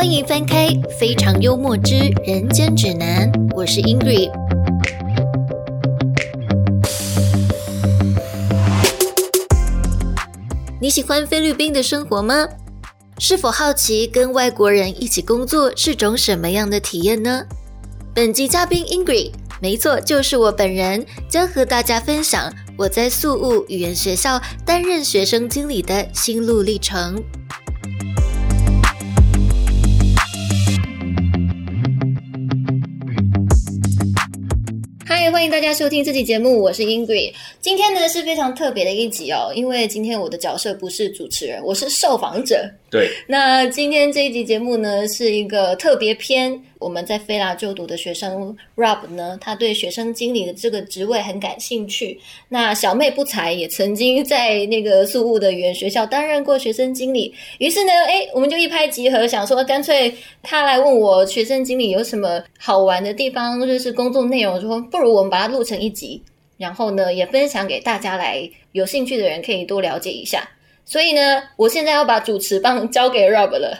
欢迎翻开《非常幽默之人间指南》，我是 Ingrid。你喜欢菲律宾的生活吗？是否好奇跟外国人一起工作是种什么样的体验呢？本集嘉宾 Ingrid，没错，就是我本人，将和大家分享我在宿务语言学校担任学生经理的心路历程。嗨，欢迎大家收听这期节目，我是 Ingrid。今天呢是非常特别的一集哦，因为今天我的角色不是主持人，我是受访者。对，那今天这一集节目呢，是一个特别篇。我们在菲拉就读的学生 Rob 呢，他对学生经理的这个职位很感兴趣。那小妹不才也曾经在那个宿务的语言学校担任过学生经理。于是呢，哎，我们就一拍即合，想说干脆他来问我学生经理有什么好玩的地方，就是工作内容，说不如我们把它录成一集，然后呢也分享给大家来，有兴趣的人可以多了解一下。所以呢，我现在要把主持棒交给 Rob 了。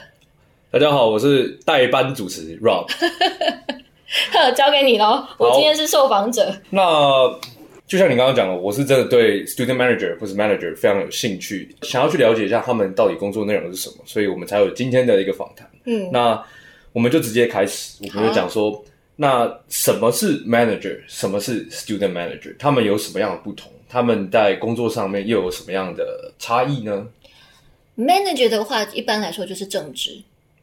大家好，我是代班主持 Rob，交给你喽。我今天是受访者。那就像你刚刚讲的，我是真的对 student manager 或是 manager 非常有兴趣，想要去了解一下他们到底工作内容是什么，所以我们才有今天的一个访谈。嗯，那我们就直接开始，我们就讲说，那什么是 manager，什么是 student manager，他们有什么样的不同？他们在工作上面又有什么样的差异呢？manager 的话，一般来说就是正职。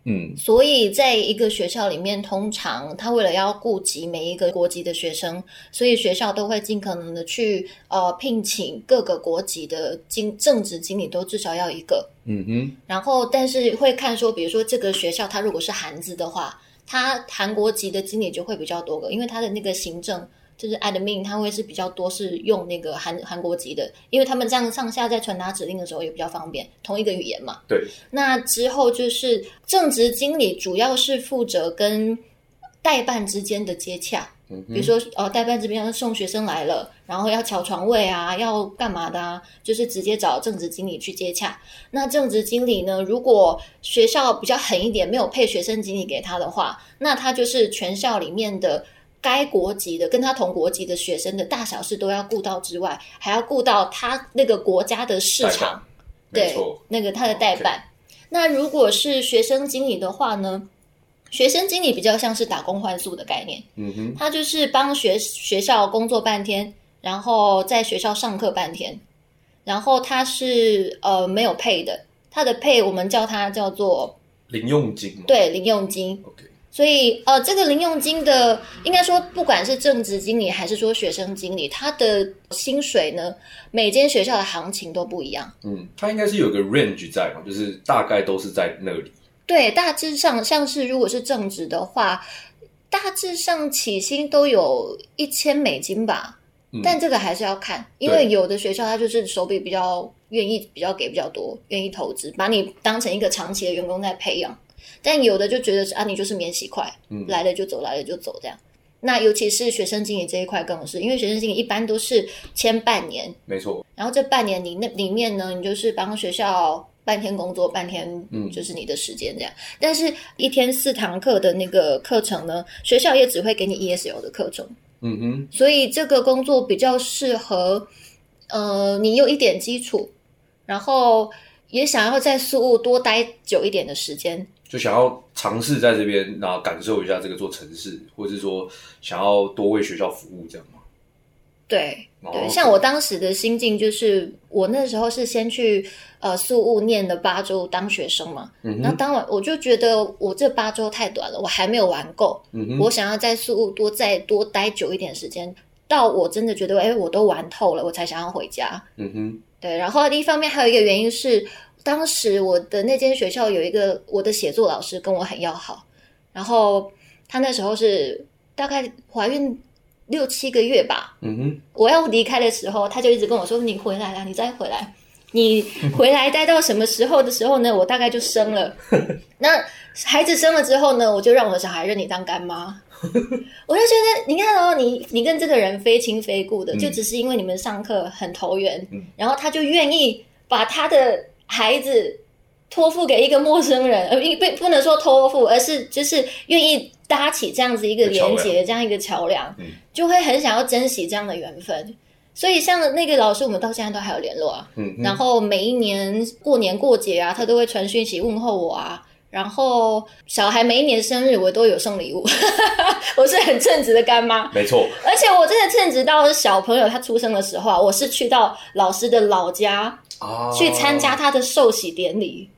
嗯，所以在一个学校里面，通常他为了要顾及每一个国籍的学生，所以学校都会尽可能的去呃聘请各个国籍的经正职经理，都至少要一个。嗯哼。然后，但是会看说，比如说这个学校，他如果是韩资的话，他韩国籍的经理就会比较多个，因为他的那个行政。就是 admin，他会是比较多是用那个韩韩国籍的，因为他们这样上下在传达指令的时候也比较方便，同一个语言嘛。对。那之后就是正职经理，主要是负责跟代办之间的接洽。嗯。比如说，呃，代办这边要送学生来了，然后要抢床位啊，要干嘛的啊？就是直接找正职经理去接洽。那正职经理呢，如果学校比较狠一点，没有配学生经理给他的话，那他就是全校里面的。该国籍的跟他同国籍的学生的大小事都要顾到之外，还要顾到他那个国家的市场，对，那个他的代办。那如果是学生经理的话呢？学生经理比较像是打工换宿的概念，嗯哼，他就是帮学学校工作半天，然后在学校上课半天，然后他是呃没有配的，他的配我们叫他叫做零用金，对，零用金。所以，呃，这个零用金的，应该说，不管是正职经理还是说学生经理，他的薪水呢，每间学校的行情都不一样。嗯，他应该是有个 range 在嘛，就是大概都是在那里。对，大致上，像是如果是正职的话，大致上起薪都有一千美金吧。嗯。但这个还是要看，因为有的学校他就是手笔比较愿意，比较给比较多，愿意投资，把你当成一个长期的员工在培养。但有的就觉得是啊，你就是免洗块，来了就走，来了就走这样。那尤其是学生经理这一块更是，因为学生经理一般都是签半年，没错。然后这半年你那里面呢，你就是帮学校半天工作，半天嗯，就是你的时间这样。但是一天四堂课的那个课程呢，学校也只会给你 ESL 的课程，嗯哼。所以这个工作比较适合，呃，你有一点基础，然后也想要在苏务多待久一点的时间。就想要尝试在这边，然后感受一下这个做城市，或者是说想要多为学校服务，这样吗？对对，像我当时的心境就是，我那时候是先去呃宿务念的八周当学生嘛，嗯那当晚我就觉得我这八周太短了，我还没有玩够，我想要在宿务多再多待久一点时间，到我真的觉得哎我都玩透了，我才想要回家。嗯哼，对，然后一方面还有一个原因是。当时我的那间学校有一个我的写作老师跟我很要好，然后他那时候是大概怀孕六七个月吧。嗯哼，我要离开的时候，他就一直跟我说：“你回来了，你再回来，你 回来待到什么时候的时候呢？我大概就生了。那孩子生了之后呢，我就让我的小孩认你当干妈。我就觉得，你看哦，你你跟这个人非亲非故的，就只是因为你们上课很投缘，然后他就愿意把他的。孩子托付给一个陌生人，呃，不不能说托付，而是就是愿意搭起这样子一个连接，这样一个桥梁，就会很想要珍惜这样的缘分。所以像那个老师，我们到现在都还有联络啊。嗯，然后每一年过年过节啊，他都会传讯息问候我啊。然后小孩每一年生日，我都有送礼物。我是很称职的干妈，没错。而且我真的称职到小朋友他出生的时候啊，我是去到老师的老家去参加他的寿喜典礼。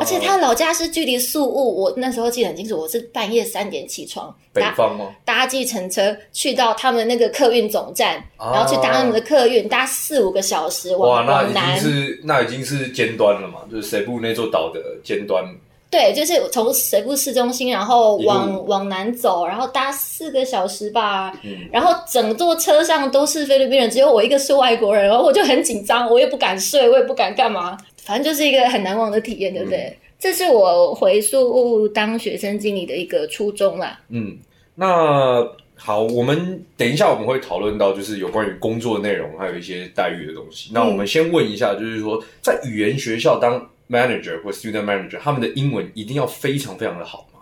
而且他老家是距离宿务，我那时候记得很清楚，我是半夜三点起床，北方吗？搭计程车去到他们那个客运总站，然后去搭他们的客运，搭四五个小时往往南。是那已经是尖端了嘛？就是水部那座岛的尖端。对，就是从水部市中心，然后往往南走，然后搭四个小时吧。嗯。然后整座车上都是菲律宾人，只有我一个是外国人，然后我就很紧张，我也不敢睡，我也不敢干嘛。反正就是一个很难忘的体验，对不对？这是我回宿当学生经理的一个初衷啦。嗯，那好，我们等一下我们会讨论到就是有关于工作内容，还有一些待遇的东西。那我们先问一下，就是说在语言学校当 manager 或 student manager，他们的英文一定要非常非常的好吗？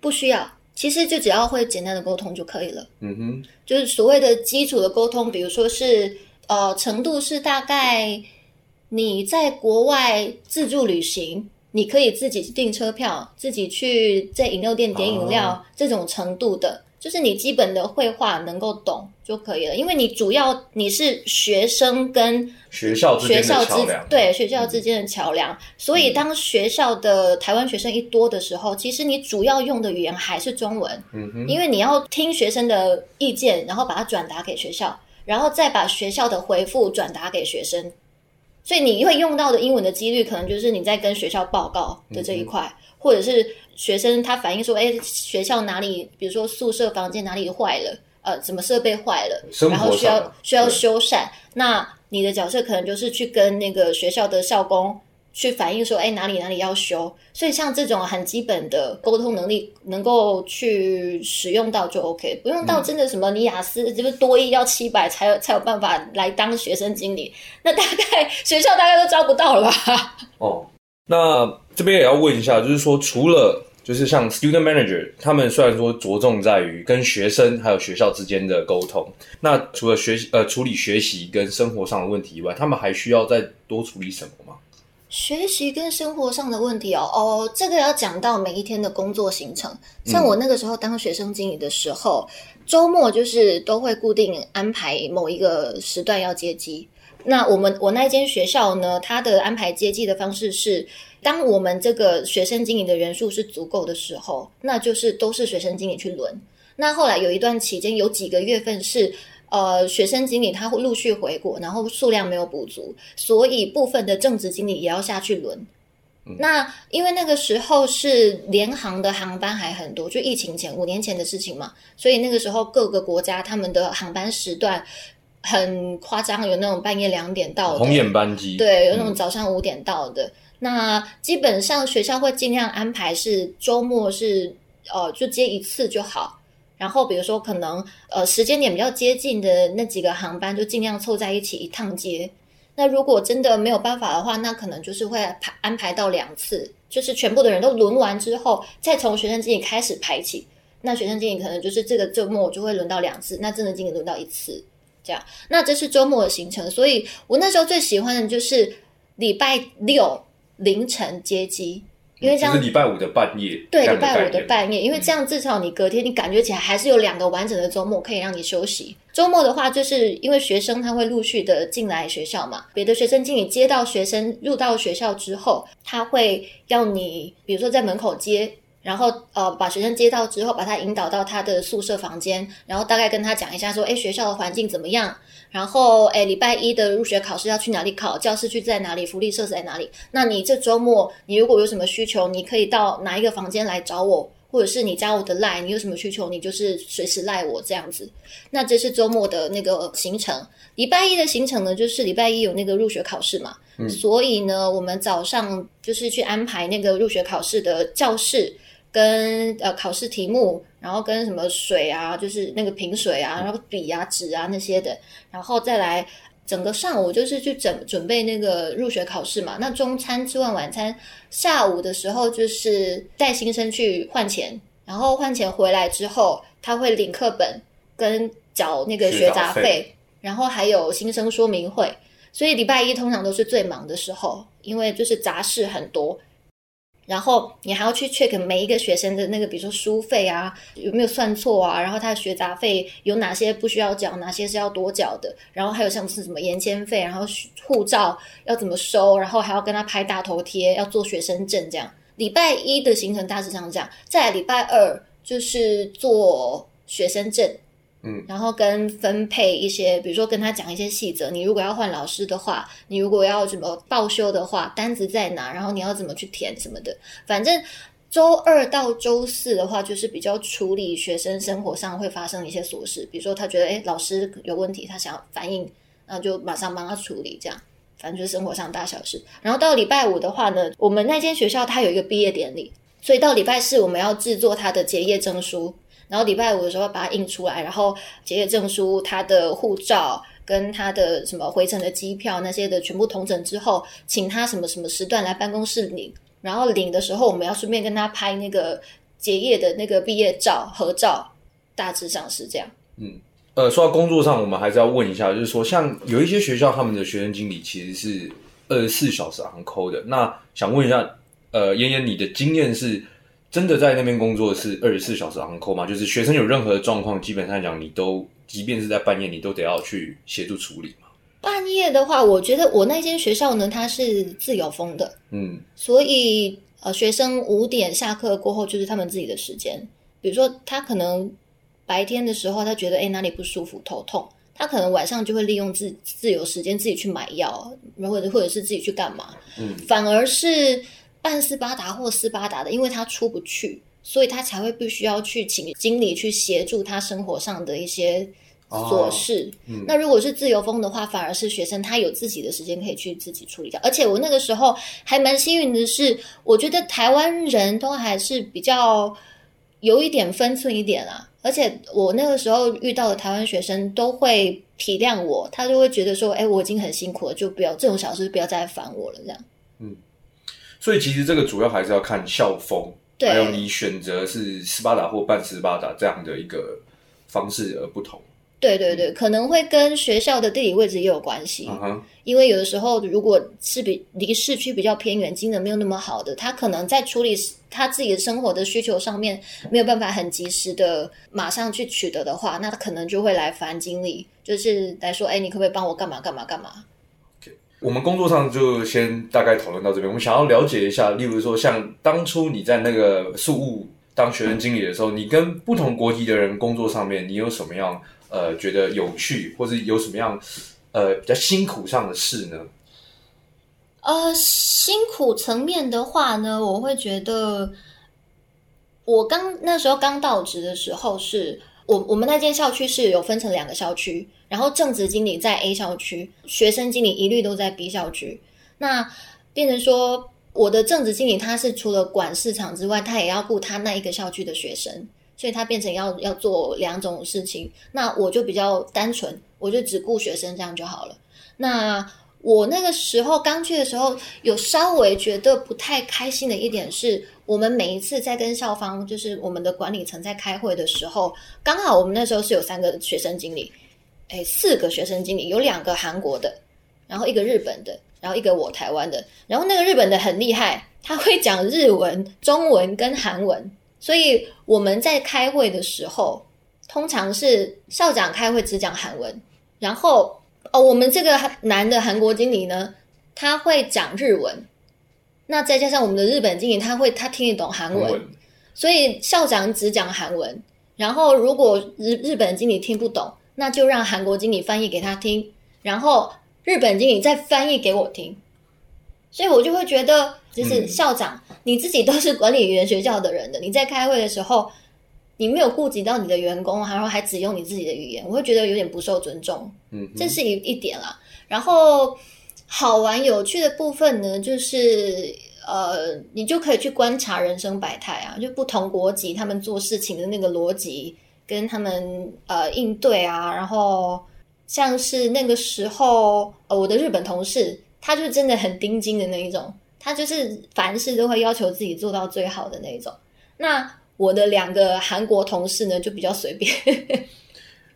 不需要，其实就只要会简单的沟通就可以了。嗯哼，就是所谓的基础的沟通，比如说是呃程度是大概。你在国外自助旅行，你可以自己订车票，自己去在饮料店点饮料，这种程度的，就是你基本的绘画能够懂就可以了。因为你主要你是学生跟学校学校之对学校之间的桥梁，所以当学校的台湾学生一多的时候，其实你主要用的语言还是中文，嗯哼，因为你要听学生的意见，然后把它转达给学校，然后再把学校的回复转达给学生。所以你会用到的英文的几率，可能就是你在跟学校报告的这一块，或者是学生他反映说，哎，学校哪里，比如说宿舍房间哪里坏了，呃，什么设备坏了，然后需要需要修缮，那你的角色可能就是去跟那个学校的校工。去反映说，哎，哪里哪里要修，所以像这种很基本的沟通能力，能够去使用到就 OK，不用到真的什么你雅思这个多一要七百才有才有办法来当学生经理，那大概学校大概都招不到了吧？哦，那这边也要问一下，就是说除了就是像 student manager，他们虽然说着重在于跟学生还有学校之间的沟通，那除了学习呃处理学习跟生活上的问题以外，他们还需要再多处理什么吗？学习跟生活上的问题哦，哦，这个要讲到每一天的工作行程。像我那个时候当学生经理的时候，周末就是都会固定安排某一个时段要接机。那我们我那间学校呢，它的安排接机的方式是，当我们这个学生经理的人数是足够的时候，那就是都是学生经理去轮。那后来有一段期间，有几个月份是。呃，学生经理他会陆续回国，然后数量没有补足，所以部分的正职经理也要下去轮。那因为那个时候是联航的航班还很多，就疫情前五年前的事情嘛，所以那个时候各个国家他们的航班时段很夸张，有那种半夜两点到的红眼班机，对，有那种早上五点到的。那基本上学校会尽量安排是周末是呃就接一次就好。然后，比如说，可能呃时间点比较接近的那几个航班，就尽量凑在一起一趟接。那如果真的没有办法的话，那可能就是会排安排到两次，就是全部的人都轮完之后，再从学生经理开始排起。那学生经理可能就是这个周末就会轮到两次，那真的经理轮到一次，这样。那这是周末的行程，所以我那时候最喜欢的就是礼拜六凌晨接机。因为这样是礼拜五的半夜，对，礼拜五的半夜，因为这样至少你隔天你感觉起来还是有两个完整的周末可以让你休息。周末的话，就是因为学生他会陆续的进来学校嘛，别的学生经理接到学生入到学校之后，他会要你，比如说在门口接。然后呃，把学生接到之后，把他引导到他的宿舍房间，然后大概跟他讲一下说，哎，学校的环境怎么样？然后哎，礼拜一的入学考试要去哪里考？教室区在哪里？福利设施在哪里？那你这周末你如果有什么需求，你可以到哪一个房间来找我，或者是你加我的 line，，你有什么需求，你就是随时赖我这样子。那这是周末的那个行程。礼拜一的行程呢，就是礼拜一有那个入学考试嘛，所以呢，我们早上就是去安排那个入学考试的教室。跟呃考试题目，然后跟什么水啊，就是那个瓶水啊，然后笔啊、纸啊那些的，然后再来整个上午就是去准准备那个入学考试嘛。那中餐吃完晚餐，下午的时候就是带新生去换钱，然后换钱回来之后，他会领课本跟缴那个学杂费，然后还有新生说明会。所以礼拜一通常都是最忙的时候，因为就是杂事很多。然后你还要去 check 每一个学生的那个，比如说书费啊，有没有算错啊？然后他的学杂费有哪些不需要缴，哪些是要多缴的？然后还有像是什么延签费，然后护照要怎么收？然后还要跟他拍大头贴，要做学生证这样。礼拜一的行程大致上这样，在礼拜二就是做学生证。然后跟分配一些，比如说跟他讲一些细则。你如果要换老师的话，你如果要什么报修的话，单子在哪？然后你要怎么去填什么的。反正周二到周四的话，就是比较处理学生生活上会发生一些琐事，比如说他觉得哎老师有问题，他想要反映，那就马上帮他处理。这样，反正就是生活上大小事。然后到礼拜五的话呢，我们那间学校它有一个毕业典礼，所以到礼拜四我们要制作他的结业证书。然后礼拜五的时候把它印出来，然后结业证书、他的护照跟他的什么回程的机票那些的全部同整之后，请他什么什么时段来办公室领。然后领的时候，我们要顺便跟他拍那个结业的那个毕业照合照，大致上是这样。嗯，呃，说到工作上，我们还是要问一下，就是说，像有一些学校他们的学生经理其实是二十四小时昂扣的，那想问一下，呃，妍妍，你的经验是？真的在那边工作是二十四小时 on call 吗？就是学生有任何的状况，基本上讲你都，即便是在半夜，你都得要去协助处理吗？半夜的话，我觉得我那间学校呢，它是自由风的，嗯，所以呃，学生五点下课过后就是他们自己的时间。比如说他可能白天的时候他觉得哎哪里不舒服头痛，他可能晚上就会利用自自由时间自己去买药，或者或者是自己去干嘛，嗯，反而是。半斯巴达或斯巴达的，因为他出不去，所以他才会必须要去请经理去协助他生活上的一些琐事。那如果是自由风的话，反而是学生他有自己的时间可以去自己处理掉。而且我那个时候还蛮幸运的是，我觉得台湾人都还是比较有一点分寸一点啊。而且我那个时候遇到的台湾学生都会体谅我，他就会觉得说：“哎，我已经很辛苦了，就不要这种小事，不要再烦我了。”这样，嗯。所以其实这个主要还是要看校风，还有你选择是斯巴达或半斯巴达这样的一个方式而不同。对对对，可能会跟学校的地理位置也有关系。因为有的时候，如果是比离市区比较偏远，机能没有那么好的，他可能在处理他自己的生活的需求上面没有办法很及时的马上去取得的话，那他可能就会来烦经理，就是来说：“哎，你可不可以帮我干嘛干嘛干嘛？”我们工作上就先大概讨论到这边。我们想要了解一下，例如说，像当初你在那个宿务当学生经理的时候，你跟不同国籍的人工作上面，你有什么样呃觉得有趣，或者有什么样呃比较辛苦上的事呢？呃，辛苦层面的话呢，我会觉得，我刚那时候刚到职的时候，是我我们那间校区是有分成两个校区。然后正职经理在 A 校区，学生经理一律都在 B 校区。那变成说，我的正职经理他是除了管市场之外，他也要顾他那一个校区的学生，所以他变成要要做两种事情。那我就比较单纯，我就只顾学生这样就好了。那我那个时候刚去的时候，有稍微觉得不太开心的一点是，我们每一次在跟校方，就是我们的管理层在开会的时候，刚好我们那时候是有三个学生经理。哎，四个学生经理，有两个韩国的，然后一个日本的，然后一个我台湾的。然后那个日本的很厉害，他会讲日文、中文跟韩文，所以我们在开会的时候，通常是校长开会只讲韩文，然后哦，我们这个男的韩国经理呢，他会讲日文，那再加上我们的日本经理，他会他听得懂韩文，所以校长只讲韩文，然后如果日日本经理听不懂。那就让韩国经理翻译给他听，然后日本经理再翻译给我听，所以我就会觉得，就是校长你自己都是管理语言学校的人的，你在开会的时候，你没有顾及到你的员工，然后还只用你自己的语言，我会觉得有点不受尊重。嗯，这是一一点啦。然后好玩有趣的部分呢，就是呃，你就可以去观察人生百态啊，就不同国籍他们做事情的那个逻辑。跟他们呃应对啊，然后像是那个时候，呃，我的日本同事，他就真的很钉钉的那一种，他就是凡事都会要求自己做到最好的那一种。那我的两个韩国同事呢，就比较随便。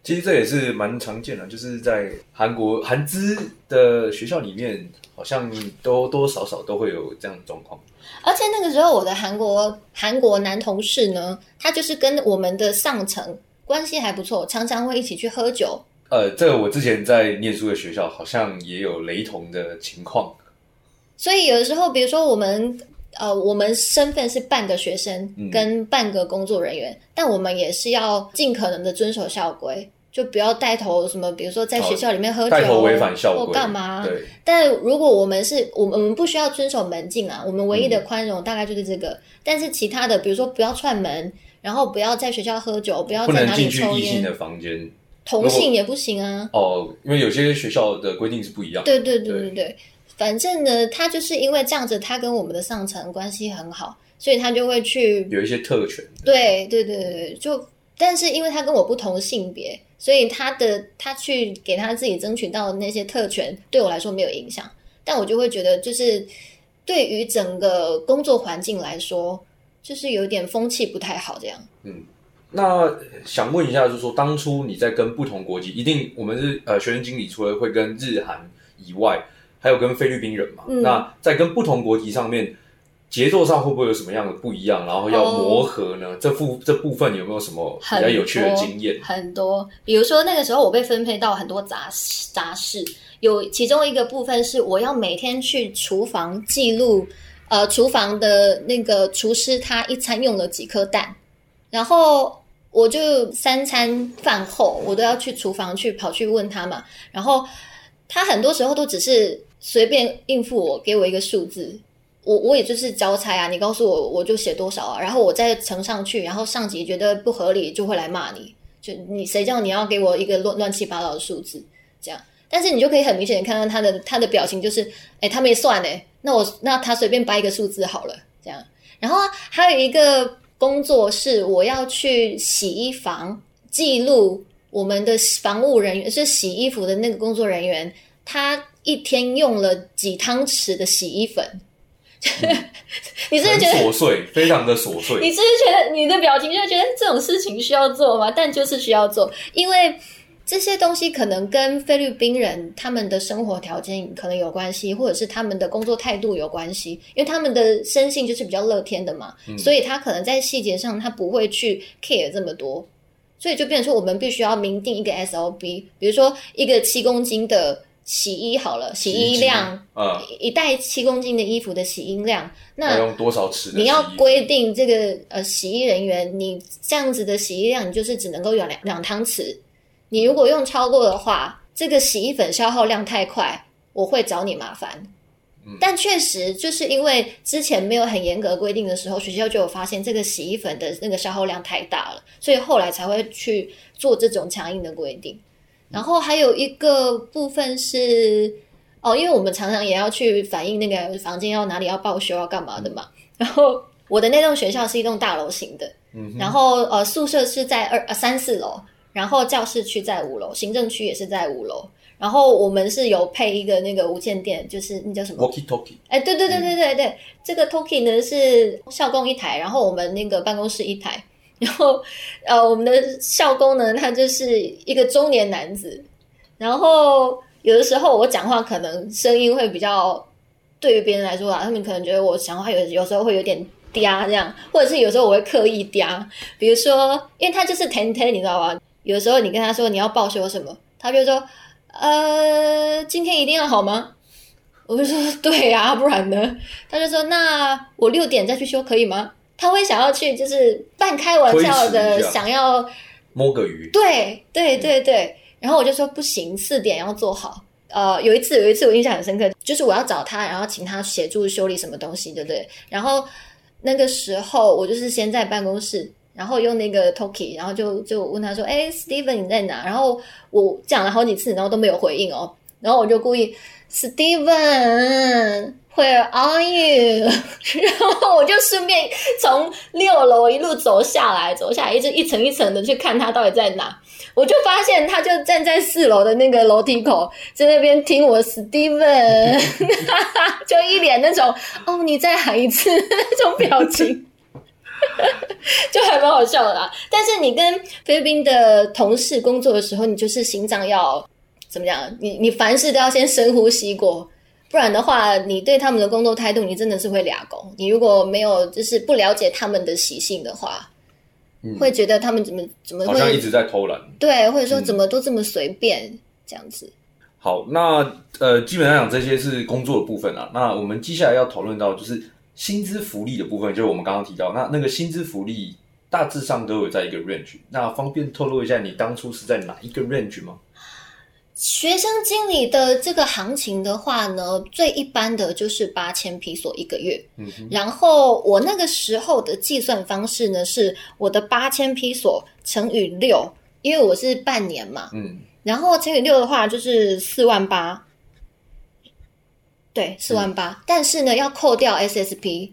其实这也是蛮常见的，就是在韩国韩资的学校里面，好像多多少少都会有这样的状况。而且那个时候，我的韩国韩国男同事呢，他就是跟我们的上层关系还不错，常常会一起去喝酒。呃，这个我之前在念书的学校好像也有雷同的情况。所以有的时候，比如说我们呃，我们身份是半个学生跟半个工作人员，但我们也是要尽可能的遵守校规。就不要带头什么，比如说在学校里面喝酒，违反校规或干嘛。对。但如果我们是我们我们不需要遵守门禁啊，我们唯一的宽容大概就是这个。但是其他的，比如说不要串门，然后不要在学校喝酒，不要在哪里抽烟的房间，同性也不行啊。哦，因为有些学校的规定是不一样。对对对对对，反正呢，他就是因为这样子，他跟我们的上层关系很好，所以他就会去有一些特权。对对对对，就但是因为他跟我不同性别。所以他的他去给他自己争取到的那些特权，对我来说没有影响，但我就会觉得，就是对于整个工作环境来说，就是有点风气不太好这样。嗯，那想问一下，就是说当初你在跟不同国籍，一定我们是呃学生经理，除了会跟日韩以外，还有跟菲律宾人嘛？那在跟不同国籍上面。节奏上会不会有什么样的不一样？然后要磨合呢？这部这部分有没有什么比较有趣的经验？很多，比如说那个时候我被分配到很多杂杂事，有其中一个部分是我要每天去厨房记录，呃，厨房的那个厨师他一餐用了几颗蛋，然后我就三餐饭后我都要去厨房去跑去问他嘛，然后他很多时候都只是随便应付我，给我一个数字。我我也就是交差啊，你告诉我我就写多少啊，然后我再呈上去，然后上级觉得不合理就会来骂你，就你谁叫你要给我一个乱乱七八糟的数字这样，但是你就可以很明显的看到他的他的表情就是，哎，他没算哎，那我那他随便掰一个数字好了这样，然后还有一个工作是我要去洗衣房记录我们的防务人员是洗衣服的那个工作人员，他一天用了几汤匙的洗衣粉。你是不是觉得琐碎，非常的琐碎？你是不是觉得你的表情就觉得这种事情需要做吗？但就是需要做，因为这些东西可能跟菲律宾人他们的生活条件可能有关系，或者是他们的工作态度有关系。因为他们的生性就是比较乐天的嘛，所以他可能在细节上他不会去 care 这么多，所以就变成说我们必须要明定一个 SOP，比如说一个七公斤的。洗衣好了，洗衣量，嗯，一袋七公斤的衣服的洗衣量，那用多少尺？你要规定这个呃洗衣人员，你这样子的洗衣量，你就是只能够用两两汤匙。你如果用超过的话，这个洗衣粉消耗量太快，我会找你麻烦。但确实就是因为之前没有很严格规定的时候，学校就有发现这个洗衣粉的那个消耗量太大了，所以后来才会去做这种强硬的规定。然后还有一个部分是哦，因为我们常常也要去反映那个房间要哪里要报修要干嘛的嘛。然后我的那栋学校是一栋大楼型的，然后呃宿舍是在二呃三四楼，然后教室区在五楼，行政区也是在五楼。然后我们是有配一个那个无线电，就是那叫什么？Walkie Talkie。哎，对对对对对对，这个 Talkie 呢是校工一台，然后我们那个办公室一台。然后，呃，我们的校工呢，他就是一个中年男子。然后有的时候我讲话可能声音会比较，对于别人来说啊，他们可能觉得我讲话有有时候会有点嗲这样，或者是有时候我会刻意嗲。比如说，因为他就是甜甜，你知道吧？有时候你跟他说你要报修什么，他就说：“呃，今天一定要好吗？”我就说：“ 对呀，不然呢？”他就说：“那我六点再去修可以吗？”他会想要去，就是半开玩笑的想要摸个鱼。对对对对，然后我就说不行，四点要做好。呃，有一次有一次我印象很深刻，就是我要找他，然后请他协助修理什么东西，对不对？然后那个时候我就是先在办公室，然后用那个 Toki，然后就就问他说：“哎，Steven 你在哪？”然后我讲了好几次，然后都没有回应哦。然后我就故意 Steven。Where are you？然后我就顺便从六楼一路走下来，走下来，一直一层一层的去看他到底在哪。我就发现他就站在四楼的那个楼梯口，在那边听我 Steven，就一脸那种哦，你再喊一次那种表情，就还蛮好笑的啦。但是你跟菲律宾的同事工作的时候，你就是心脏要怎么讲？你你凡事都要先深呼吸过。不然的话，你对他们的工作态度，你真的是会俩工。你如果没有就是不了解他们的习性的话，会觉得他们怎么怎么好像一直在偷懒，对，或者说怎么都这么随便这样子。好，那呃，基本上讲这些是工作的部分啊。那我们接下来要讨论到就是薪资福利的部分，就是我们刚刚提到那那个薪资福利大致上都有在一个 range。那方便透露一下你当初是在哪一个 range 吗？学生经理的这个行情的话呢，最一般的就是八千披索一个月。嗯，然后我那个时候的计算方式呢，是我的八千披索乘以六，因为我是半年嘛。嗯，然后乘以六的话就是四万八，对，四万八。但是呢，要扣掉 SSP。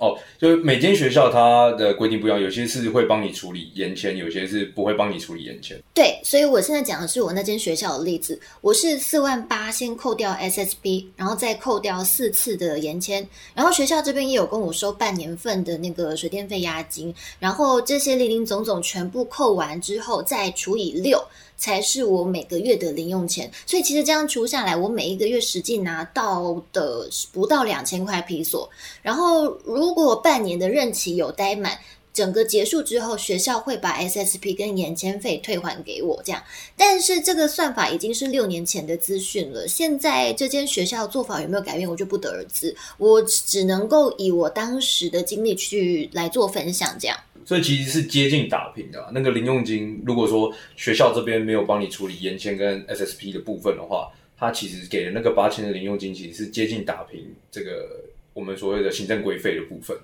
哦，就是每间学校它的规定不一样，有些是会帮你处理延签，有些是不会帮你处理延签。对，所以我现在讲的是我那间学校的例子，我是四万八先扣掉 SSB，然后再扣掉四次的延签，然后学校这边也有跟我收半年份的那个水电费押金，然后这些零零总总全部扣完之后再除以六。才是我每个月的零用钱，所以其实这样除下来，我每一个月实际拿到的不到两千块皮索。然后如果半年的任期有待满，整个结束之后，学校会把 SSP 跟延签费退还给我。这样，但是这个算法已经是六年前的资讯了，现在这间学校做法有没有改变，我就不得而知。我只能够以我当时的经历去来做分享，这样。所以其实是接近打平的。那个零用金，如果说学校这边没有帮你处理延签跟 SSP 的部分的话，他其实给的那个八千的零用金，其实是接近打平这个我们所谓的行政规费的部分。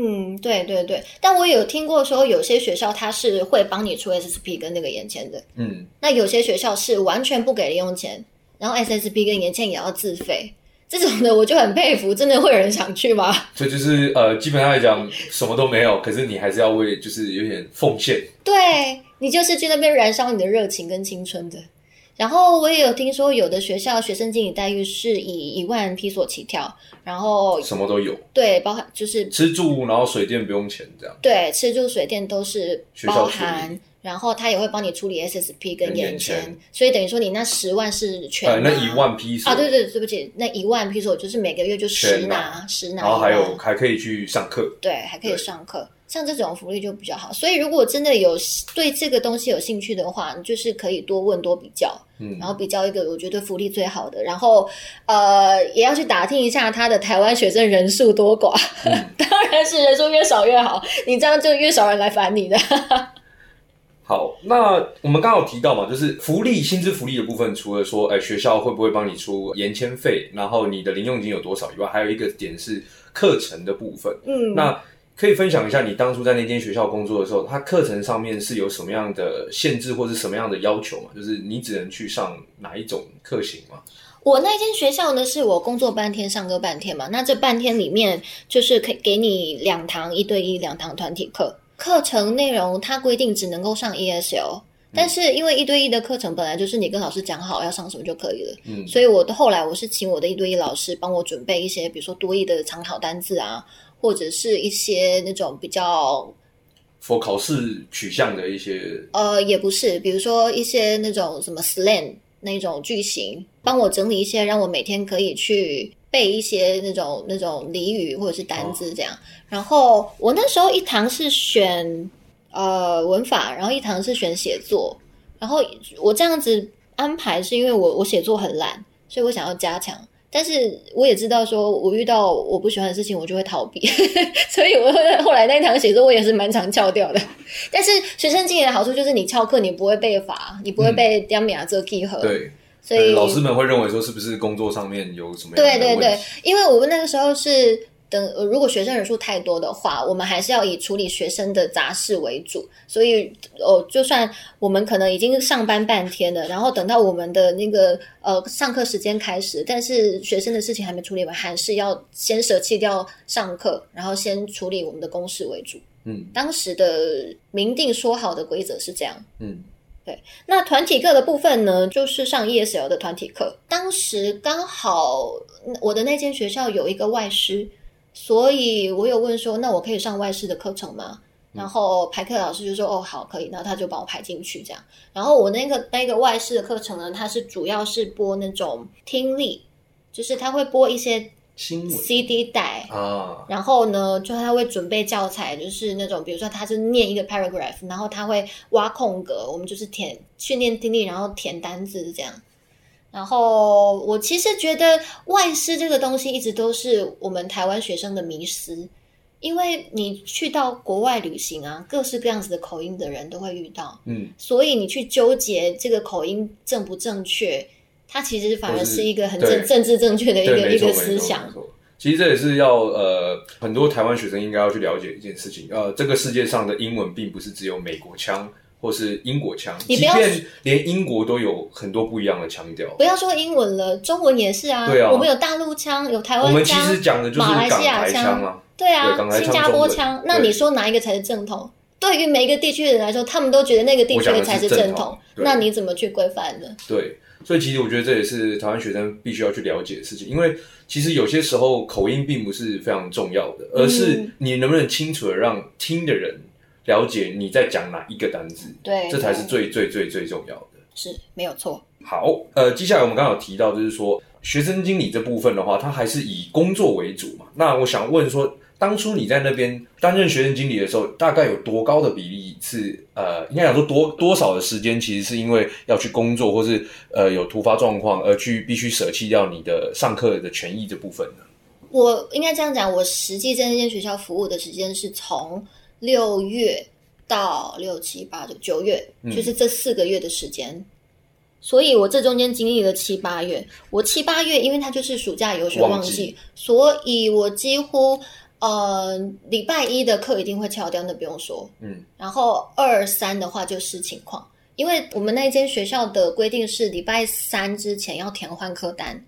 嗯，对对对。但我有听过说，有些学校它是会帮你出 SSP 跟那个延签的。嗯。那有些学校是完全不给零用钱，然后 SSP 跟延签也要自费。这种的我就很佩服，真的会有人想去吗？所以就是呃，基本上来讲什么都没有，可是你还是要为，就是有点奉献。对你就是去那边燃烧你的热情跟青春的。然后我也有听说，有的学校学生经理待遇是以一万披索起跳，然后什么都有。对，包含就是吃住，然后水电不用钱这样。对，吃住水电都是包含。然后他也会帮你处理 SSP 跟延签，所以等于说你那十万是全那一万批啊，对对，对不起，那一万批索就是每个月就十拿十拿，然后还有还可以去上课，对，还可以上课，像这种福利就比较好。所以如果真的有对这个东西有兴趣的话，就是可以多问多比较，嗯，然后比较一个我觉得福利最好的，然后呃也要去打听一下他的台湾学生人数多寡，当然是人数越少越好，你这样就越少人来烦你的。好，那我们刚好提到嘛，就是福利薪资福利的部分，除了说，哎，学校会不会帮你出延签费，然后你的零用金有多少以外，还有一个点是课程的部分。嗯，那可以分享一下你当初在那间学校工作的时候，它课程上面是有什么样的限制或者什么样的要求吗？就是你只能去上哪一种课型吗？我那间学校呢，是我工作半天上课半天嘛，那这半天里面就是可以给你两堂一对一，两堂团体课。课程内容它规定只能够上 ESL，但是因为一对一的课程本来就是你跟老师讲好要上什么就可以了，嗯，所以我的后来我是请我的一对一老师帮我准备一些，比如说多义的常考单字啊，或者是一些那种比较，for 考试取向的一些，呃，也不是，比如说一些那种什么 slang 那种句型，帮我整理一些，让我每天可以去。背一些那种那种俚语或者是单字这样，然后我那时候一堂是选呃文法，然后一堂是选写作，然后我这样子安排是因为我我写作很懒，所以我想要加强，但是我也知道说我遇到我不喜欢的事情我就会逃避，所以我后来那堂写作我也是蛮常翘掉的。但是学生经验的好处就是你翘课你不会被罚，你不会被刁米亚这记和。对。所以老师们会认为说，是不是工作上面有什么？对对对，因为我们那个时候是等呃，如果学生人数太多的话，我们还是要以处理学生的杂事为主。所以，哦，就算我们可能已经上班半天了，然后等到我们的那个呃上课时间开始，但是学生的事情还没处理完，还是要先舍弃掉上课，然后先处理我们的公事为主。嗯，当时的明定说好的规则是这样。嗯。对，那团体课的部分呢，就是上 ESL 的团体课。当时刚好我的那间学校有一个外师，所以我有问说，那我可以上外事的课程吗？然后排课老师就说，哦，好，可以。那他就把我排进去这样。然后我那个那个外事的课程呢，它是主要是播那种听力，就是他会播一些。CD 带啊，然后呢，就他会准备教材，就是那种，比如说他是念一个 paragraph，然后他会挖空格，我们就是填训练听力，然后填单字这样。然后我其实觉得外师这个东西一直都是我们台湾学生的迷失，因为你去到国外旅行啊，各式各样子的口音的人都会遇到，嗯，所以你去纠结这个口音正不正确。它其实反而是一个很政政治正确的一个一个思想。其实这也是要呃很多台湾学生应该要去了解一件事情。呃，这个世界上的英文并不是只有美国腔或是英国腔，即便连英国都有很多不一样的腔调。不要说英文了，中文也是啊。对啊，我们有大陆腔，有台湾腔，我们其实讲的就是马来西亚腔啊。对啊，新加坡腔。那你说哪一个才是正统？对于每一个地区的人来说，他们都觉得那个地区的才是正统。那你怎么去规范呢？对。所以其实我觉得这也是台湾学生必须要去了解的事情，因为其实有些时候口音并不是非常重要的，而是你能不能清楚的让听的人了解你在讲哪一个单字，对，这才是最最最最重要的。是没有错。好，呃，接下来我们刚好提到就是说学生经理这部分的话，它还是以工作为主嘛。那我想问说。当初你在那边担任学生经理的时候，大概有多高的比例是呃，应该讲说多多少的时间，其实是因为要去工作，或是呃有突发状况而去必须舍弃掉你的上课的权益这部分呢？我应该这样讲，我实际在那间学校服务的时间是从六月到六七八九九月，就是这四个月的时间，所以我这中间经历了七八月。我七八月，因为它就是暑假游学旺季，所以我几乎。呃，礼拜一的课一定会翘掉，那不用说。嗯，然后二三的话就视情况，因为我们那间学校的规定是礼拜三之前要填换课单，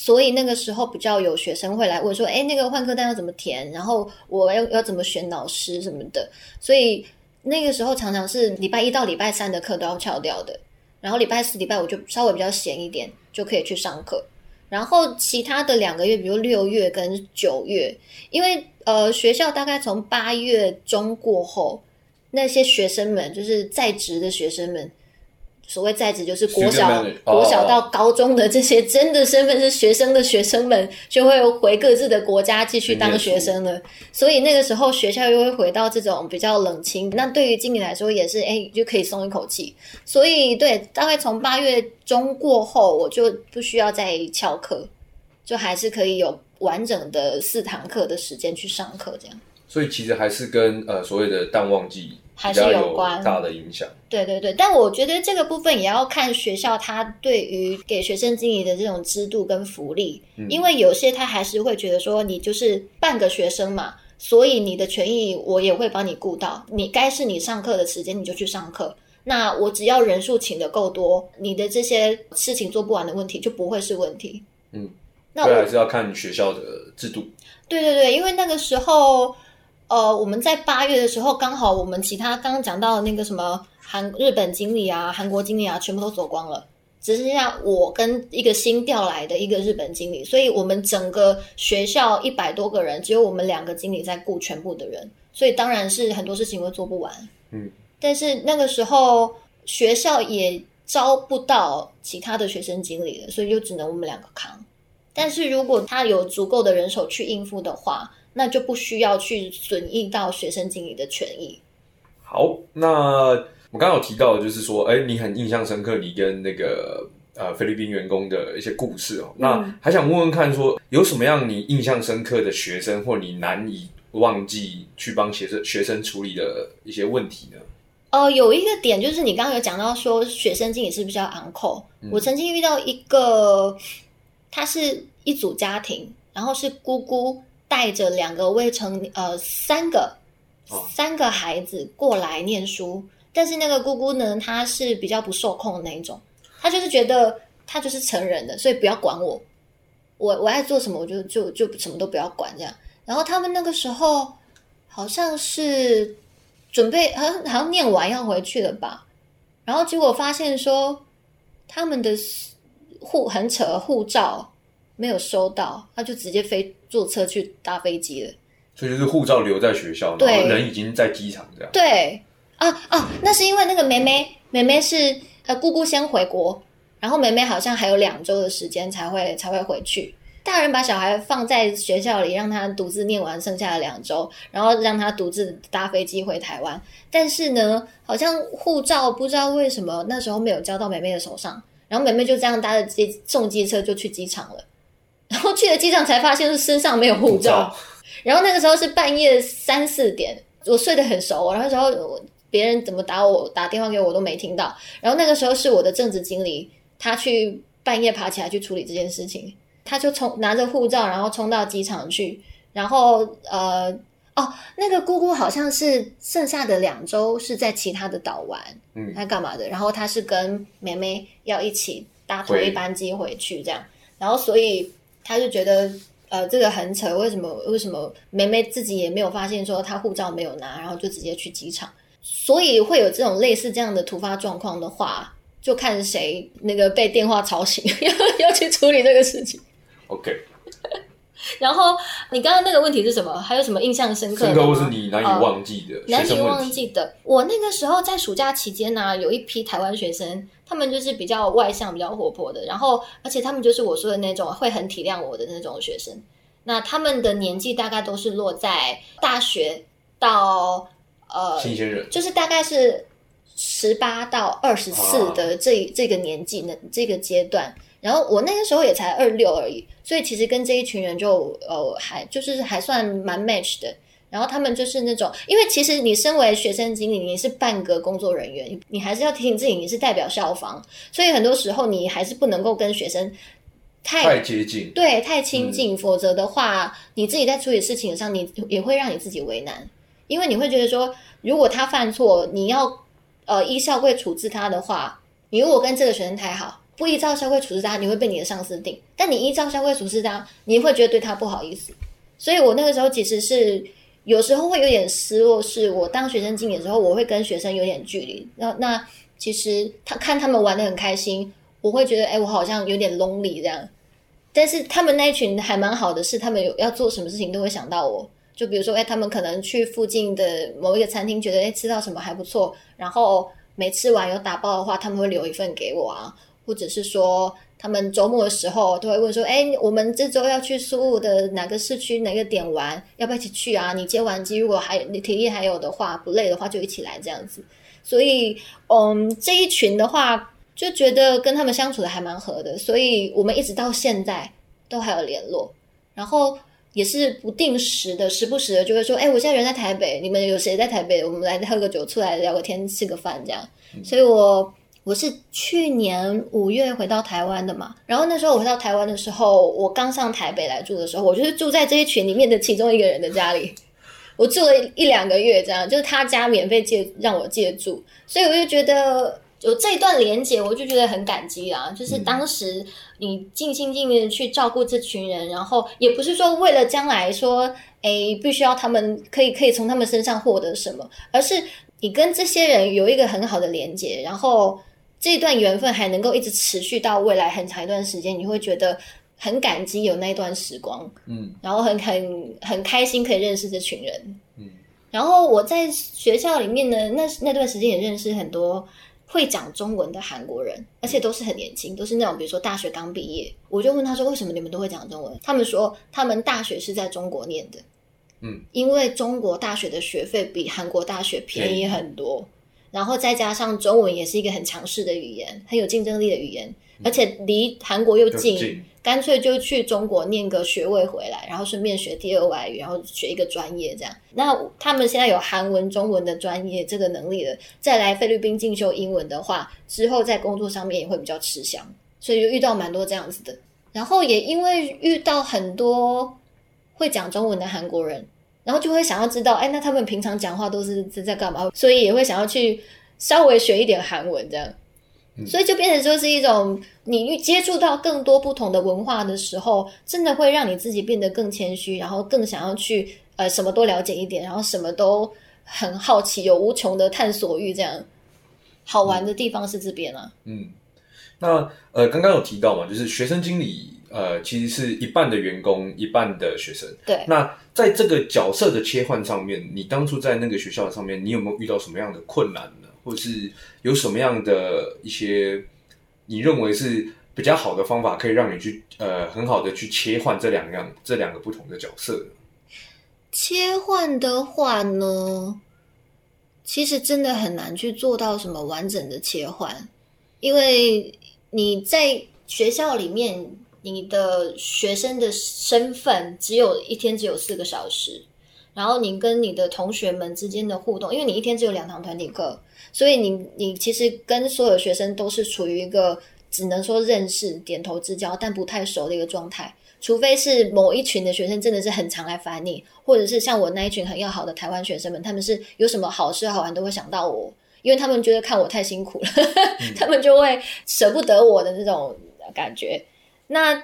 所以那个时候比较有学生会来问说：“哎，那个换课单要怎么填？然后我要要怎么选老师什么的。”所以那个时候常常是礼拜一到礼拜三的课都要翘掉的，然后礼拜四、礼拜五就稍微比较闲一点，就可以去上课。然后其他的两个月，比如六月跟九月，因为呃学校大概从八月中过后，那些学生们就是在职的学生们。所谓在职就是国小、国小到高中的这些真的身份是学生的学生们，就会回各自的国家继续当学生了。所以那个时候学校又会回到这种比较冷清。那对于经理来说也是，哎，就可以松一口气。所以对，大概从八月中过后，我就不需要再翘课，就还是可以有完整的四堂课的时间去上课这样。所以其实还是跟呃所谓的淡旺季。还是有关大的影响，对对对，但我觉得这个部分也要看学校他对于给学生经理的这种制度跟福利，因为有些他还是会觉得说你就是半个学生嘛，所以你的权益我也会帮你顾到，你该是你上课的时间你就去上课，那我只要人数请的够多，你的这些事情做不完的问题就不会是问题。嗯，那我还是要看学校的制度。对对对，因为那个时候。呃，我们在八月的时候，刚好我们其他刚刚讲到的那个什么韩日本经理啊、韩国经理啊，全部都走光了，只剩下我跟一个新调来的一个日本经理，所以我们整个学校一百多个人，只有我们两个经理在顾全部的人，所以当然是很多事情会做不完。嗯，但是那个时候学校也招不到其他的学生经理了，所以就只能我们两个扛。但是如果他有足够的人手去应付的话，那就不需要去损益到学生经理的权益。好，那我刚刚有提到，就是说，哎，你很印象深刻，你跟那个呃菲律宾员工的一些故事哦。那还想问问看，说有什么样你印象深刻的学生，或你难以忘记去帮学生学生处理的一些问题呢？呃，有一个点就是你刚刚有讲到说，学生经理是不是要昂扣？我曾经遇到一个，他是一组家庭，然后是姑姑。带着两个未成呃三个三个孩子过来念书，但是那个姑姑呢，她是比较不受控的那一种，她就是觉得她就是成人的，所以不要管我，我我爱做什么我就就就什么都不要管这样。然后他们那个时候好像是准备好像好像念完要回去了吧，然后结果发现说他们的护很扯护照没有收到，他就直接飞坐车去搭飞机了。所以就是护照留在学校，然后人已经在机场这样。对啊啊，那是因为那个梅梅梅梅是呃姑姑先回国，然后梅梅好像还有两周的时间才会才会回去。大人把小孩放在学校里，让他独自念完剩下的两周，然后让他独自搭飞机回台湾。但是呢，好像护照不知道为什么那时候没有交到梅梅的手上，然后梅梅就这样搭着机送机车就去机场了。然后去了机场才发现是身上没有护照。然后那个时候是半夜三四点，我睡得很熟。然后时候别人怎么打我打电话给我我都没听到。然后那个时候是我的正职经理，他去半夜爬起来去处理这件事情。他就冲拿着护照，然后冲到机场去，然后呃哦，那个姑姑好像是剩下的两周是在其他的岛玩，嗯，他干嘛的？然后他是跟妹妹要一起搭同一班机回去，这样，然后所以他就觉得呃这个很扯，为什么为什么梅梅自己也没有发现说她护照没有拿，然后就直接去机场，所以会有这种类似这样的突发状况的话，就看谁那个被电话吵醒，要要去处理这个事情。OK，然后你刚刚那个问题是什么？还有什么印象深刻？深刻或是你难以忘记的？难以忘记的。我那个时候在暑假期间呢，有一批台湾学生，他们就是比较外向、比较活泼的，然后而且他们就是我说的那种会很体谅我的那种学生。那他们的年纪大概都是落在大学到呃新鲜人，就是大概是十八到二十四的这这个年纪呢这个阶段。然后我那个时候也才二六而已，所以其实跟这一群人就呃还就是还算蛮 match 的。然后他们就是那种，因为其实你身为学生经理，你是半个工作人员，你还是要提醒自己你是代表校方，所以很多时候你还是不能够跟学生太接近，对，太亲近，否则的话你自己在处理事情上，你也会让你自己为难，因为你会觉得说，如果他犯错，你要呃依校规处置他的话，你如果跟这个学生太好。不依照社会处置他，你会被你的上司定；但你依照社会处置他，你会觉得对他不好意思。所以我那个时候其实是有时候会有点失落，是我当学生经理的时候，我会跟学生有点距离。那那其实他看他们玩的很开心，我会觉得哎，我好像有点 lonely 这样。但是他们那一群还蛮好的，是他们有要做什么事情都会想到我。就比如说哎，他们可能去附近的某一个餐厅，觉得哎吃到什么还不错，然后没吃完有打包的话，他们会留一份给我啊。或者是说，他们周末的时候都会问说：“哎，我们这周要去苏武的哪个市区哪个点玩？要不要一起去啊？你接完机，如果还你体力还有的话，不累的话，就一起来这样子。”所以，嗯，这一群的话，就觉得跟他们相处的还蛮合的，所以我们一直到现在都还有联络，然后也是不定时的，时不时的就会说：“哎，我现在人在台北，你们有谁在台北？我们来喝个酒，出来聊个天，吃个饭这样。”所以，我。我是去年五月回到台湾的嘛，然后那时候我回到台湾的时候，我刚上台北来住的时候，我就是住在这一群里面的其中一个人的家里，我住了一两个月，这样就是他家免费借让我借住，所以我就觉得有这一段连接，我就觉得很感激啊。就是当时你尽心尽力的去照顾这群人，然后也不是说为了将来说，哎，必须要他们可以可以从他们身上获得什么，而是你跟这些人有一个很好的连接，然后。这段缘分还能够一直持续到未来很长一段时间，你会觉得很感激有那一段时光，嗯，然后很很很开心可以认识这群人，嗯，然后我在学校里面呢，那那段时间也认识很多会讲中文的韩国人，而且都是很年轻，都是那种比如说大学刚毕业，我就问他说为什么你们都会讲中文？他们说他们大学是在中国念的，嗯，因为中国大学的学费比韩国大学便宜很多。然后再加上中文也是一个很强势的语言，很有竞争力的语言，而且离韩国又近，干脆就去中国念个学位回来，然后顺便学第二外语，然后学一个专业这样。那他们现在有韩文、中文的专业这个能力了，再来菲律宾进修英文的话，之后在工作上面也会比较吃香，所以就遇到蛮多这样子的。然后也因为遇到很多会讲中文的韩国人，然后就会想要知道，哎，那他们平常讲话都是是在干嘛？所以也会想要去稍微学一点韩文，这样，所以就变成就是一种你接触到更多不同的文化的时候，真的会让你自己变得更谦虚，然后更想要去呃什么都了解一点，然后什么都很好奇，有无穷的探索欲，这样好玩的地方是这边啊。嗯，那呃刚刚有提到嘛，就是学生经理。呃，其实是一半的员工，一半的学生。对。那在这个角色的切换上面，你当初在那个学校上面，你有没有遇到什么样的困难呢？或者是有什么样的一些你认为是比较好的方法，可以让你去呃很好的去切换这两样这两个不同的角色？切换的话呢，其实真的很难去做到什么完整的切换，因为你在学校里面。你的学生的身份只有一天只有四个小时，然后你跟你的同学们之间的互动，因为你一天只有两堂团体课，所以你你其实跟所有学生都是处于一个只能说认识、点头之交，但不太熟的一个状态。除非是某一群的学生真的是很常来烦你，或者是像我那一群很要好的台湾学生们，他们是有什么好事好玩都会想到我，因为他们觉得看我太辛苦了，他们就会舍不得我的那种感觉。那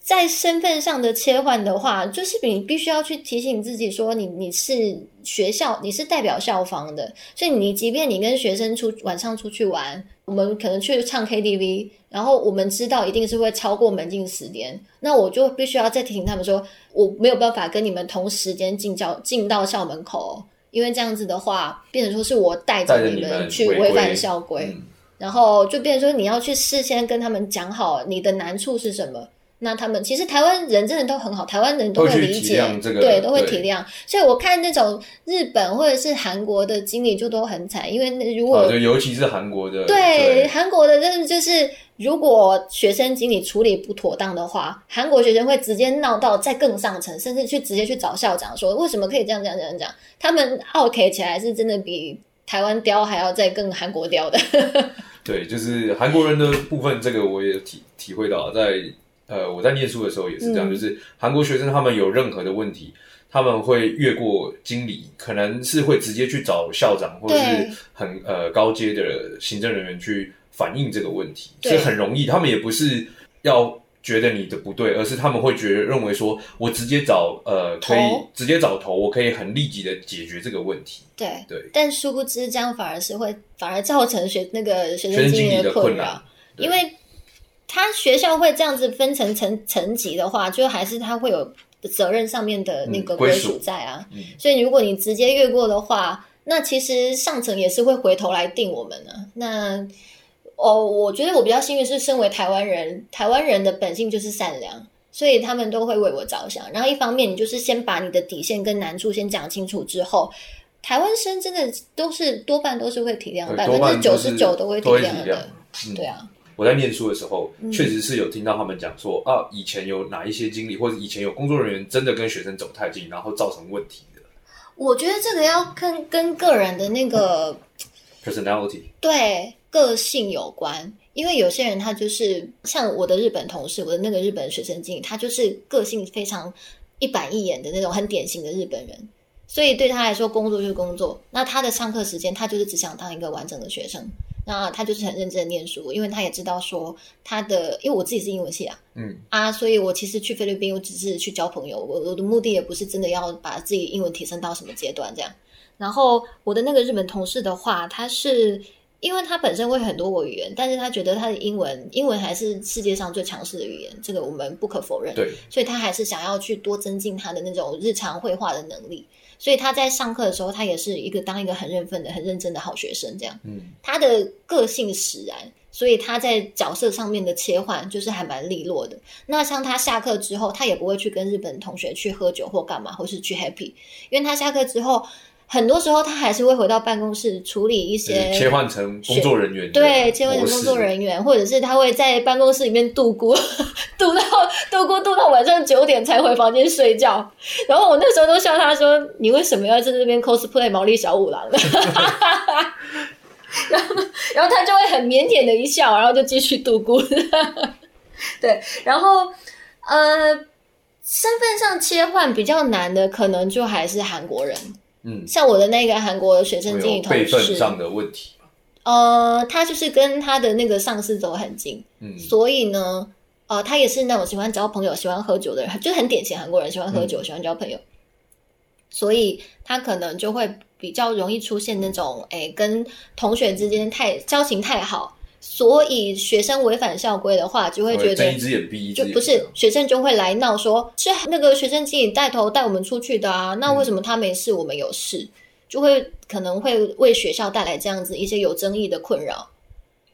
在身份上的切换的话，就是你必须要去提醒自己说，你你是学校，你是代表校方的，所以你即便你跟学生出晚上出去玩，我们可能去唱 KTV，然后我们知道一定是会超过门禁时间，那我就必须要再提醒他们说，我没有办法跟你们同时间进教进到校门口，因为这样子的话，变成说是我带着你们去违反校规。然后就变成说，你要去事先跟他们讲好你的难处是什么。那他们其实台湾人真的都很好，台湾人都会理解，对，都会体谅。所以我看那种日本或者是韩国的经理就都很惨，因为如果尤其是韩国的，对韩国的，真的就是如果学生经理处理不妥当的话，韩国学生会直接闹到再更上层，甚至去直接去找校长说为什么可以这样这样这样讲。他们 OK 起来是真的比台湾雕还要再更韩国雕的。对，就是韩国人的部分，这个我也体体会到，在呃我在念书的时候也是这样，就是韩国学生他们有任何的问题，他们会越过经理，可能是会直接去找校长或者是很呃高阶的行政人员去反映这个问题，所以很容易，他们也不是要。觉得你的不对，而是他们会觉得认为说，我直接找呃，可以直接找头，我可以很立即的解决这个问题。对。对，但殊不知这样反而是会反而造成学那个学生经理的困扰，因为他学校会这样子分成层层级的话，就还是他会有责任上面的那个归属。在啊。所以如果你直接越过的话，那其实上层也是会回头来定我们的那。哦，我觉得我比较幸运，是身为台湾人，台湾人的本性就是善良，所以他们都会为我着想。然后一方面，你就是先把你的底线跟难处先讲清楚之后，台湾生真的都是多半都是会体谅，百分之九十九都会体谅的。对啊，我在念书的时候，确实是有听到他们讲说啊，以前有哪一些经历，或者以前有工作人员真的跟学生走太近，然后造成问题的。我觉得这个要跟跟个人的那个 personality 对。个性有关，因为有些人他就是像我的日本同事，我的那个日本学生经理，他就是个性非常一板一眼的那种很典型的日本人，所以对他来说，工作就是工作。那他的上课时间，他就是只想当一个完整的学生，那他就是很认真的念书，因为他也知道说他的，因为我自己是英文系啊，嗯啊，所以我其实去菲律宾，我只是去交朋友，我我的目的也不是真的要把自己英文提升到什么阶段这样。然后我的那个日本同事的话，他是。因为他本身会很多国语言，但是他觉得他的英文，英文还是世界上最强势的语言，这个我们不可否认。对，所以他还是想要去多增进他的那种日常绘画的能力。所以他在上课的时候，他也是一个当一个很认份的、很认真的好学生。这样，嗯，他的个性使然，所以他在角色上面的切换就是还蛮利落的。那像他下课之后，他也不会去跟日本同学去喝酒或干嘛，或是去 happy，因为他下课之后。很多时候，他还是会回到办公室处理一些切换成工作人员，对，切换成工作人员，或者是他会在办公室里面度过，度到度过度到晚上九点才回房间睡觉。然后我那时候都笑他说：“你为什么要在这边 cosplay 毛利小五郎？” 然后，然后他就会很腼腆的一笑，然后就继续度过。对，然后呃。身份上切换比较难的，可能就还是韩国人。嗯，像我的那个韩国学生经理同事上的问题。呃，他就是跟他的那个上司走很近，嗯，所以呢，呃，他也是那种喜欢交朋友、喜欢喝酒的人，就很典型韩国人，喜欢喝酒、喜欢交朋友，所以他可能就会比较容易出现那种，哎，跟同学之间太交情太好。所以学生违反校规的话，就会觉得睁一只眼闭一只眼，就不是学生就会来闹说，是那个学生经理带头带我们出去的啊，那为什么他没事，我们有事？就会可能会为学校带来这样子一些有争议的困扰。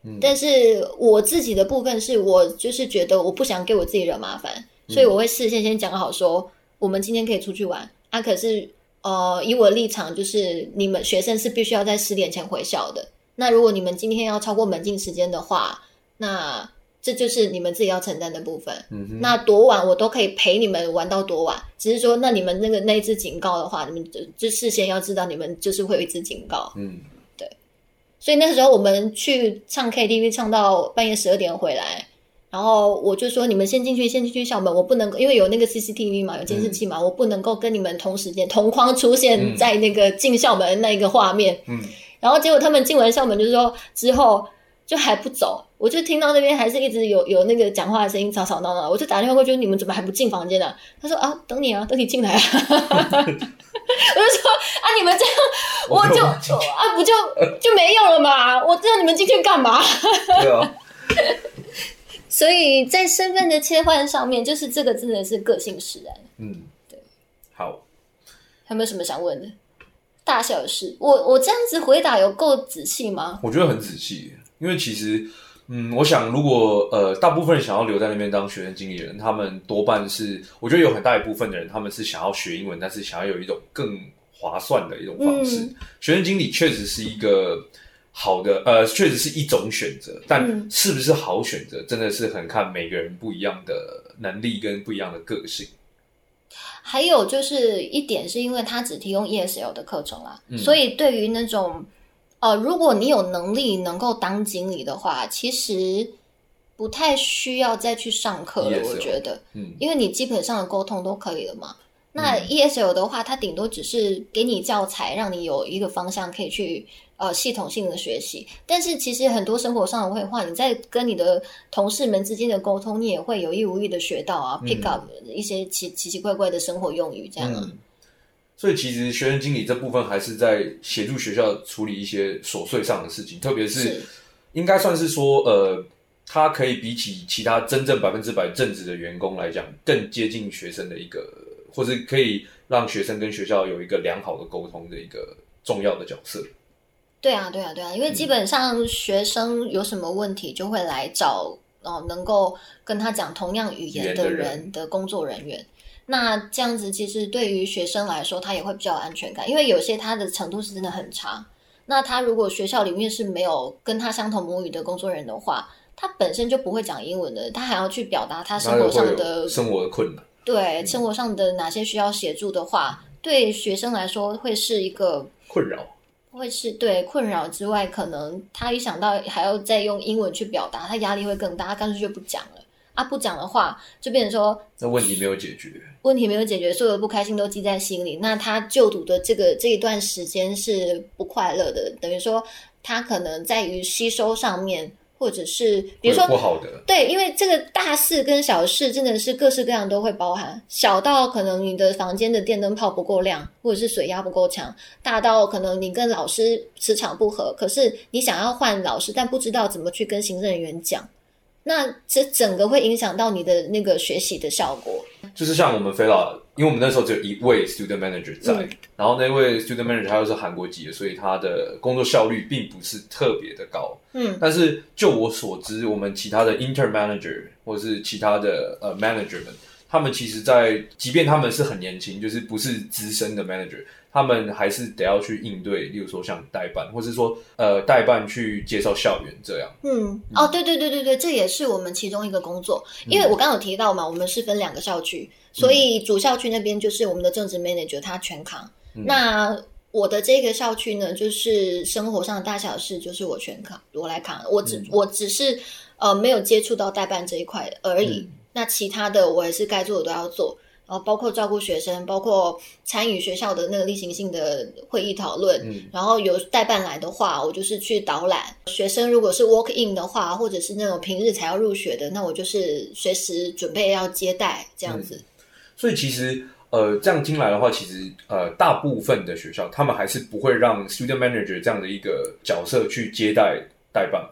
嗯，但是我自己的部分是我就是觉得我不想给我自己惹麻烦，所以我会事先先讲好说，我们今天可以出去玩啊。可是呃，以我的立场就是你们学生是必须要在十点前回校的。那如果你们今天要超过门禁时间的话，那这就是你们自己要承担的部分。嗯那多晚我都可以陪你们玩到多晚，只是说那你们那个那一支警告的话，你们就就事先要知道你们就是会有一支警告。嗯，对。所以那个时候我们去唱 KTV 唱到半夜十二点回来，然后我就说你们先进去，先进去校门，我不能因为有那个 CCTV 嘛，有监视器嘛，我不能够跟你们同时间同框出现在那个进校门那个画面。嗯。然后结果他们进完校门，就是说之后就还不走，我就听到那边还是一直有有那个讲话的声音，吵吵闹闹。我就打电话过去，你们怎么还不进房间呢？他说啊，等你啊，等你进来啊。我就说啊，你们这样我就啊不就就没有了嘛？我知道你们进去干嘛？对啊。所以在身份的切换上面，就是这个真的是个性使然。嗯，对。好，还有没有什么想问的？大小事，我我这样子回答有够仔细吗？我觉得很仔细，因为其实，嗯，我想如果呃，大部分人想要留在那边当学生经理人，他们多半是，我觉得有很大一部分的人，他们是想要学英文，但是想要有一种更划算的一种方式。学生经理确实是一个好的，呃，确实是一种选择，但是不是好选择，真的是很看每个人不一样的能力跟不一样的个性。还有就是一点，是因为他只提供 ESL 的课程啦，所以对于那种呃，如果你有能力能够当经理的话，其实不太需要再去上课了。我觉得，嗯，因为你基本上的沟通都可以了嘛。那 ESL 的话，它顶多只是给你教材，让你有一个方向可以去。呃，系统性的学习，但是其实很多生活上的绘画，你在跟你的同事们之间的沟通，你也会有意无意的学到啊，pick up 一些奇奇奇怪怪的生活用语这样啊。所以其实学生经理这部分还是在协助学校处理一些琐碎上的事情，特别是应该算是说，呃，他可以比起其他真正百分之百正职的员工来讲，更接近学生的一个，或是可以让学生跟学校有一个良好的沟通的一个重要的角色。对啊，对啊，对啊，因为基本上学生有什么问题，就会来找哦，能够跟他讲同样语言的人的工作人员。那这样子其实对于学生来说，他也会比较有安全感，因为有些他的程度是真的很差。那他如果学校里面是没有跟他相同母语的工作人员的话，他本身就不会讲英文的，他还要去表达他生活上的生活的困难。对，生活上的哪些需要协助的话，对学生来说会是一个困扰。会是对困扰之外，可能他一想到还要再用英文去表达，他压力会更大，他干脆就不讲了啊！不讲的话，就变成说那问题没有解决，问题没有解决，所有的不开心都记在心里，那他就读的这个这一段时间是不快乐的，等于说他可能在于吸收上面。或者是比如说不好的，对，因为这个大事跟小事真的是各式各样都会包含，小到可能你的房间的电灯泡不够亮，或者是水压不够强，大到可能你跟老师磁场不合，可是你想要换老师，但不知道怎么去跟行政人员讲，那这整个会影响到你的那个学习的效果。就是像我们飞了。因为我们那时候只有一位 student manager 在，然后那位 student manager 他又是韩国籍的，所以他的工作效率并不是特别的高。嗯，但是就我所知，我们其他的 inter manager 或者是其他的呃 manager 们，他们其实，在即便他们是很年轻，就是不是资深的 manager。他们还是得要去应对，例如说像代办，或是说呃代办去介绍校园这样。嗯，哦，对对对对对，这也是我们其中一个工作。因为我刚刚有提到嘛，我们是分两个校区，所以主校区那边就是我们的政治 manager 他全扛。那我的这个校区呢，就是生活上的大小事，就是我全扛，我来扛。我只我只是呃没有接触到代办这一块而已。那其他的我也是该做的都要做。然后包括照顾学生，包括参与学校的那个例行性的会议讨论。嗯，然后有代办来的话，我就是去导览学生。如果是 walk in 的话，或者是那种平日才要入学的，那我就是随时准备要接待这样子。所以其实呃，这样听来的话，其实呃，大部分的学校他们还是不会让 student manager 这样的一个角色去接待代办。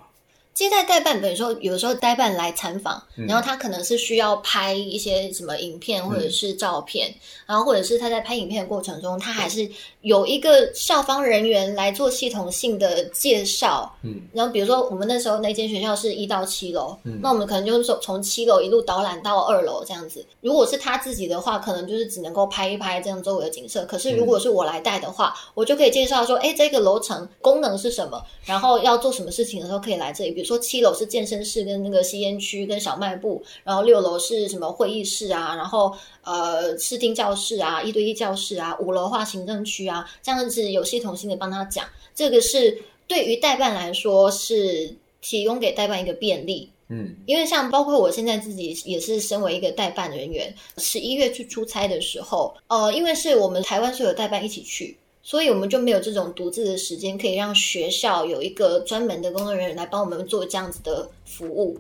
接待代办，等于说有的时候代办来参访，然后他可能是需要拍一些什么影片或者是照片，然后或者是他在拍影片的过程中，他还是有一个校方人员来做系统性的介绍。嗯，然后比如说我们那时候那间学校是一到七楼，那我们可能就是说从七楼一路导览到二楼这样子。如果是他自己的话，可能就是只能够拍一拍这样周围的景色。可是如果是我来带的话，我就可以介绍说，哎，这个楼层功能是什么，然后要做什么事情的时候可以来这里。比如说七楼是健身室跟那个吸烟区跟小卖部，然后六楼是什么会议室啊，然后呃视听教室啊，一对一教室啊，五楼化行政区啊，这样子有系统性的帮他讲。这个是对于代办来说是提供给代办一个便利。嗯，因为像包括我现在自己也是身为一个代办人员，十一月去出差的时候，呃，因为是我们台湾所有代办一起去，所以我们就没有这种独自的时间，可以让学校有一个专门的工作人员来帮我们做这样子的服务。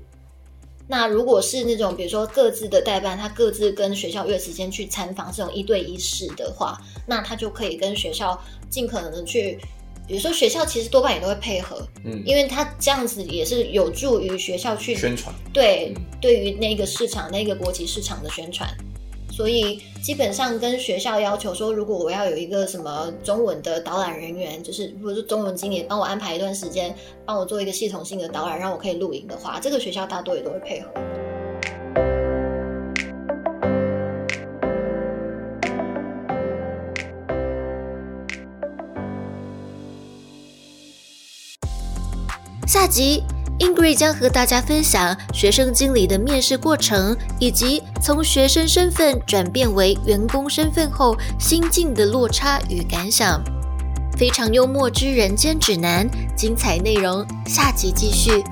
那如果是那种比如说各自的代办，他各自跟学校约时间去参访这种一对一式的话，那他就可以跟学校尽可能的去。比如说学校其实多半也都会配合，嗯，因为他这样子也是有助于学校去宣传，对，对于那个市场、那个国际市场的宣传，所以基本上跟学校要求说，如果我要有一个什么中文的导览人员，就是如果是中文经理帮我安排一段时间，帮我做一个系统性的导览，让我可以录影的话，这个学校大多也都会配合。下集，Ingrid 将和大家分享学生经理的面试过程，以及从学生身份转变为员工身份后心境的落差与感想。非常幽默之人间指南，精彩内容下集继续。